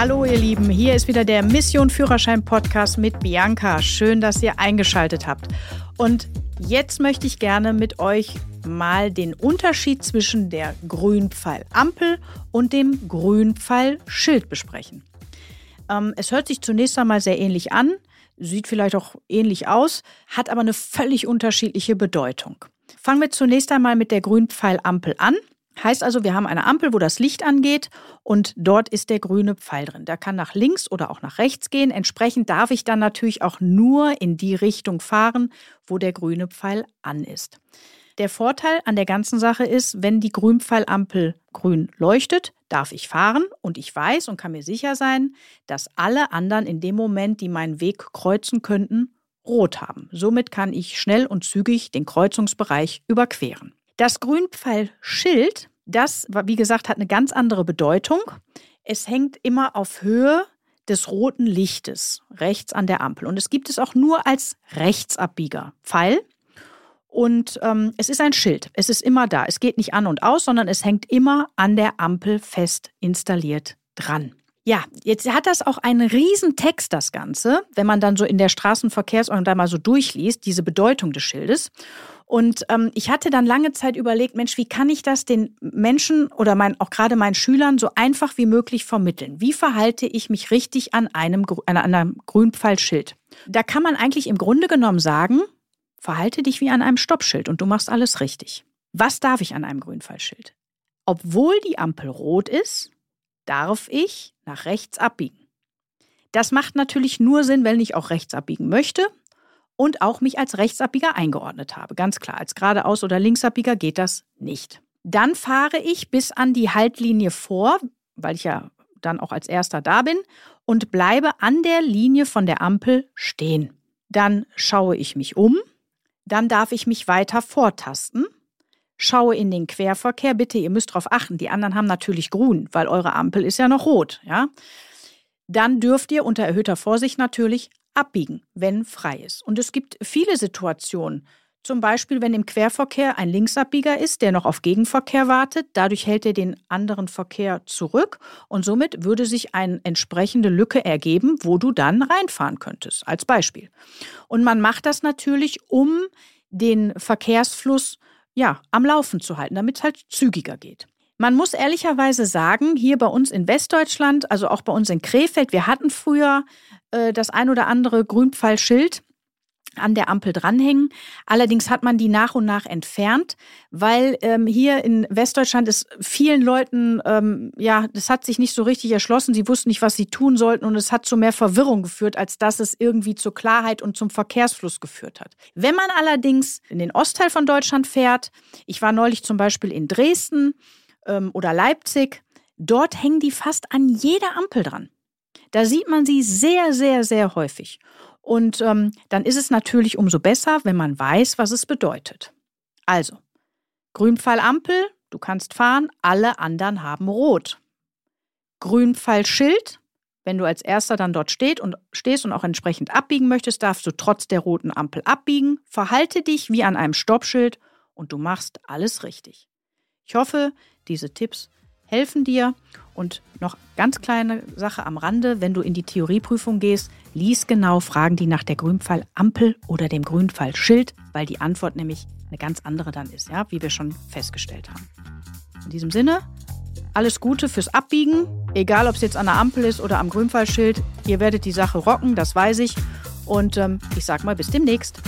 Hallo ihr Lieben, hier ist wieder der Mission Führerschein Podcast mit Bianca. Schön, dass ihr eingeschaltet habt. Und jetzt möchte ich gerne mit euch mal den Unterschied zwischen der Grünpfeil-Ampel und dem Grünpfeil-Schild besprechen. Ähm, es hört sich zunächst einmal sehr ähnlich an, sieht vielleicht auch ähnlich aus, hat aber eine völlig unterschiedliche Bedeutung. Fangen wir zunächst einmal mit der Grünpfeilampel an. Heißt also, wir haben eine Ampel, wo das Licht angeht und dort ist der grüne Pfeil drin. Der kann nach links oder auch nach rechts gehen. Entsprechend darf ich dann natürlich auch nur in die Richtung fahren, wo der grüne Pfeil an ist. Der Vorteil an der ganzen Sache ist, wenn die Grünpfeilampel grün leuchtet, darf ich fahren und ich weiß und kann mir sicher sein, dass alle anderen in dem Moment, die meinen Weg kreuzen könnten, rot haben. Somit kann ich schnell und zügig den Kreuzungsbereich überqueren. Das Grünpfeilschild, das, wie gesagt, hat eine ganz andere Bedeutung. Es hängt immer auf Höhe des roten Lichtes rechts an der Ampel. Und es gibt es auch nur als Rechtsabbieger. Pfeil. Und ähm, es ist ein Schild. Es ist immer da. Es geht nicht an und aus, sondern es hängt immer an der Ampel fest installiert dran. Ja, jetzt hat das auch einen riesen Text, das Ganze, wenn man dann so in der Straßenverkehrsordnung da mal so durchliest, diese Bedeutung des Schildes. Und ähm, ich hatte dann lange Zeit überlegt, Mensch, wie kann ich das den Menschen oder mein, auch gerade meinen Schülern so einfach wie möglich vermitteln? Wie verhalte ich mich richtig an einem, an einem Grünpfeilschild? Da kann man eigentlich im Grunde genommen sagen, verhalte dich wie an einem Stoppschild und du machst alles richtig. Was darf ich an einem Grünpfeilschild? Obwohl die Ampel rot ist, darf ich nach rechts abbiegen. Das macht natürlich nur Sinn, wenn ich auch rechts abbiegen möchte und auch mich als Rechtsabbieger eingeordnet habe. Ganz klar, als geradeaus- oder Linksabbieger geht das nicht. Dann fahre ich bis an die Haltlinie vor, weil ich ja dann auch als erster da bin, und bleibe an der Linie von der Ampel stehen. Dann schaue ich mich um, dann darf ich mich weiter vortasten, schaue in den Querverkehr. Bitte, ihr müsst darauf achten, die anderen haben natürlich grün, weil eure Ampel ist ja noch rot. Ja? Dann dürft ihr unter erhöhter Vorsicht natürlich abbiegen, wenn frei ist. Und es gibt viele Situationen, zum Beispiel, wenn im Querverkehr ein Linksabbieger ist, der noch auf Gegenverkehr wartet. Dadurch hält er den anderen Verkehr zurück und somit würde sich eine entsprechende Lücke ergeben, wo du dann reinfahren könntest, als Beispiel. Und man macht das natürlich, um den Verkehrsfluss ja, am Laufen zu halten, damit es halt zügiger geht. Man muss ehrlicherweise sagen, hier bei uns in Westdeutschland, also auch bei uns in Krefeld, wir hatten früher äh, das ein oder andere Grünpfeilschild an der Ampel dranhängen. Allerdings hat man die nach und nach entfernt, weil ähm, hier in Westdeutschland ist vielen Leuten, ähm, ja, das hat sich nicht so richtig erschlossen. Sie wussten nicht, was sie tun sollten und es hat zu mehr Verwirrung geführt, als dass es irgendwie zur Klarheit und zum Verkehrsfluss geführt hat. Wenn man allerdings in den Ostteil von Deutschland fährt, ich war neulich zum Beispiel in Dresden ähm, oder Leipzig, dort hängen die fast an jeder Ampel dran. Da sieht man sie sehr, sehr, sehr häufig. Und ähm, dann ist es natürlich umso besser, wenn man weiß, was es bedeutet. Also, Grünpfeil-Ampel, du kannst fahren, alle anderen haben rot. Grünpfeil-Schild, wenn du als erster dann dort steht und, stehst und auch entsprechend abbiegen möchtest, darfst du trotz der roten Ampel abbiegen. Verhalte dich wie an einem Stoppschild und du machst alles richtig. Ich hoffe, diese Tipps helfen dir. Und noch ganz kleine Sache am Rande, wenn du in die Theorieprüfung gehst, lies genau Fragen, die nach der Grünpfeil-Ampel oder dem Grünpfeil-Schild, weil die Antwort nämlich eine ganz andere dann ist, ja, wie wir schon festgestellt haben. In diesem Sinne, alles Gute fürs Abbiegen, egal ob es jetzt an der Ampel ist oder am Grünpfeilschild. Ihr werdet die Sache rocken, das weiß ich. Und ähm, ich sag mal bis demnächst.